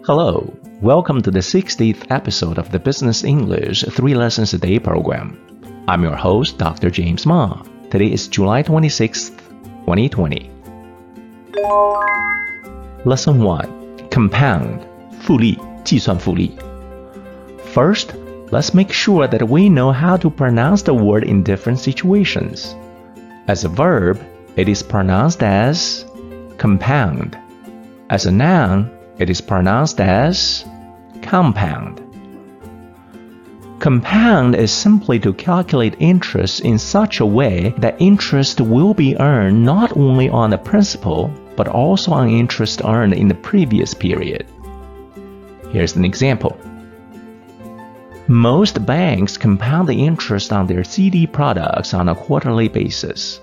Hello, welcome to the 60th episode of the Business English 3 Lessons a Day program. I'm your host, Dr. James Ma. Today is July 26th, 2020. Lesson 1 Compound 复利计算复利 First, let's make sure that we know how to pronounce the word in different situations. As a verb, it is pronounced as compound. As a noun, it is pronounced as compound. Compound is simply to calculate interest in such a way that interest will be earned not only on the principal, but also on interest earned in the previous period. Here's an example. Most banks compound the interest on their CD products on a quarterly basis.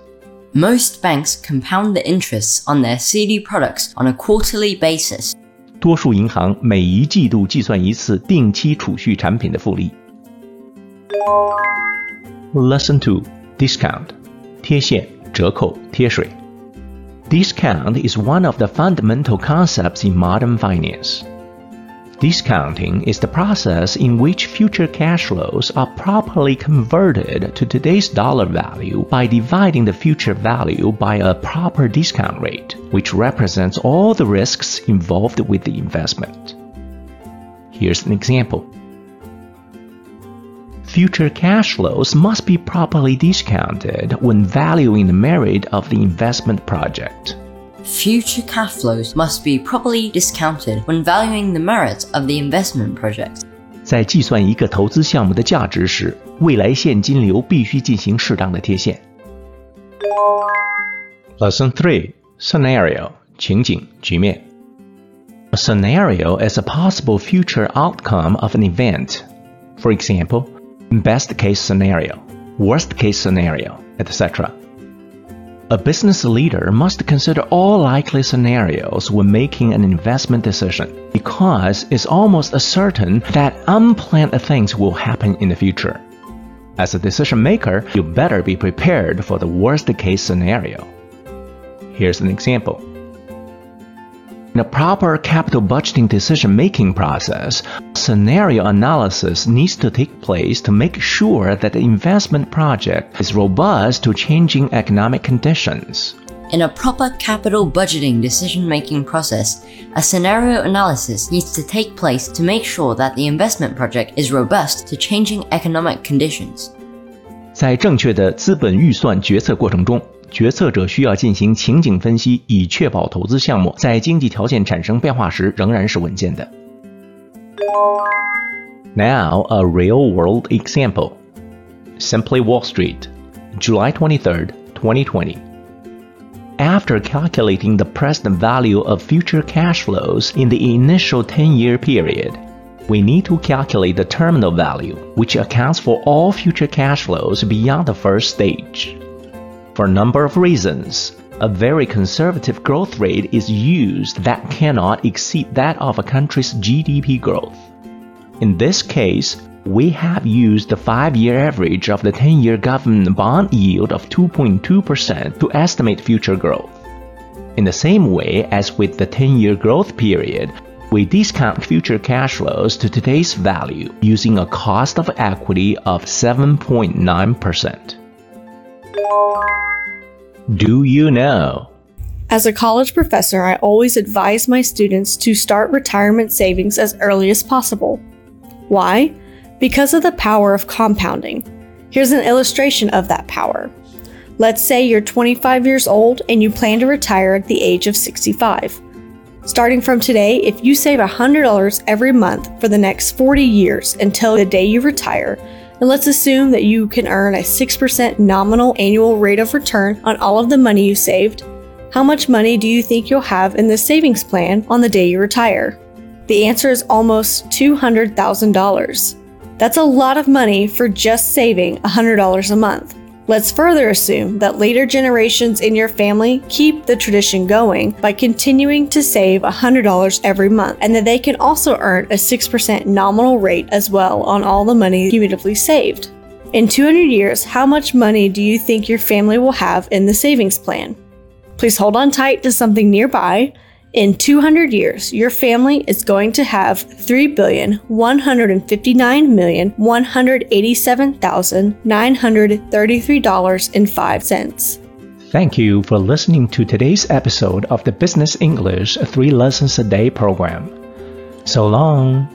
Most banks compound the interests on their CD products on a quarterly basis. 多数银行每一季度计算一次定期储蓄产品的复利。Lesson Two: Discount 贴现、折扣、贴水。Discount is one of the fundamental concepts in modern finance. Discounting is the process in which future cash flows are properly converted to today's dollar value by dividing the future value by a proper discount rate, which represents all the risks involved with the investment. Here's an example. Future cash flows must be properly discounted when valuing the merit of the investment project. Future cash flows must be properly discounted when valuing the merits of the investment project. 在计算一个投资项目的价值时，未来现金流必须进行适当的贴现。Lesson Three: Scenario 情景局面。A scenario is a possible future outcome of an event. For example, best case scenario, worst case scenario, etc. A business leader must consider all likely scenarios when making an investment decision because it's almost certain that unplanned things will happen in the future. As a decision maker, you better be prepared for the worst case scenario. Here's an example. In a proper capital budgeting decision making process, scenario analysis needs to take place to make sure that the investment project is robust to changing economic conditions. In a proper capital budgeting decision making process, a scenario analysis needs to take place to make sure that the investment project is robust to changing economic conditions. 在正确的资本预算决策过程中， 决策者需要进行情景分析，以确保投资项目在经济条件产生变化时仍然是稳健的。Now, a real world example. Simply Wall Street, July 23rd, 2020. After calculating the present value of future cash flows in the initial 10 year period, we need to calculate the terminal value, which accounts for all future cash flows beyond the first stage. For a number of reasons, a very conservative growth rate is used that cannot exceed that of a country's GDP growth. In this case, we have used the 5 year average of the 10 year government bond yield of 2.2% to estimate future growth. In the same way as with the 10 year growth period, we discount future cash flows to today's value using a cost of equity of 7.9%. Do you know? As a college professor, I always advise my students to start retirement savings as early as possible. Why? Because of the power of compounding. Here's an illustration of that power. Let's say you're 25 years old and you plan to retire at the age of 65. Starting from today, if you save $100 every month for the next 40 years until the day you retire, and let's assume that you can earn a 6% nominal annual rate of return on all of the money you saved. How much money do you think you'll have in the savings plan on the day you retire? The answer is almost $200,000. That's a lot of money for just saving $100 a month. Let's further assume that later generations in your family keep the tradition going by continuing to save $100 every month, and that they can also earn a 6% nominal rate as well on all the money cumulatively saved. In 200 years, how much money do you think your family will have in the savings plan? Please hold on tight to something nearby In 200 years, your family is going to have $3,159,187,933.05. Thank you for listening to today's episode of the Business English 3 Lessons a Day program. So long.